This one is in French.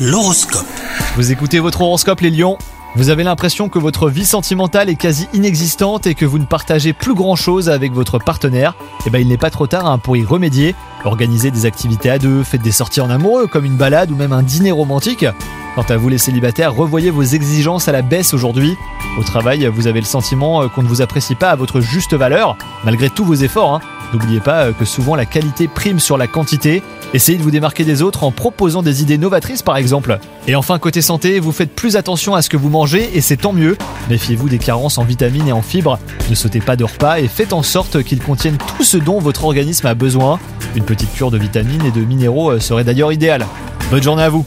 L'horoscope. Vous écoutez votre horoscope les lions? Vous avez l'impression que votre vie sentimentale est quasi inexistante et que vous ne partagez plus grand chose avec votre partenaire Eh ben il n'est pas trop tard hein, pour y remédier. Organisez des activités à deux, faites des sorties en amoureux comme une balade ou même un dîner romantique. Quant à vous les célibataires, revoyez vos exigences à la baisse aujourd'hui. Au travail, vous avez le sentiment euh, qu'on ne vous apprécie pas à votre juste valeur, malgré tous vos efforts. hein. N'oubliez pas euh, que souvent la qualité prime sur la quantité. Essayez de vous démarquer des autres en proposant des idées novatrices par exemple. Et enfin côté santé, vous faites plus attention à ce que vous mangez et c'est tant mieux. Méfiez-vous des carences en vitamines et en fibres. Ne sautez pas de repas et faites en sorte qu'ils contiennent tout ce dont votre organisme a besoin. Une petite cure de vitamines et de minéraux euh, serait d'ailleurs idéale. Bonne journée à vous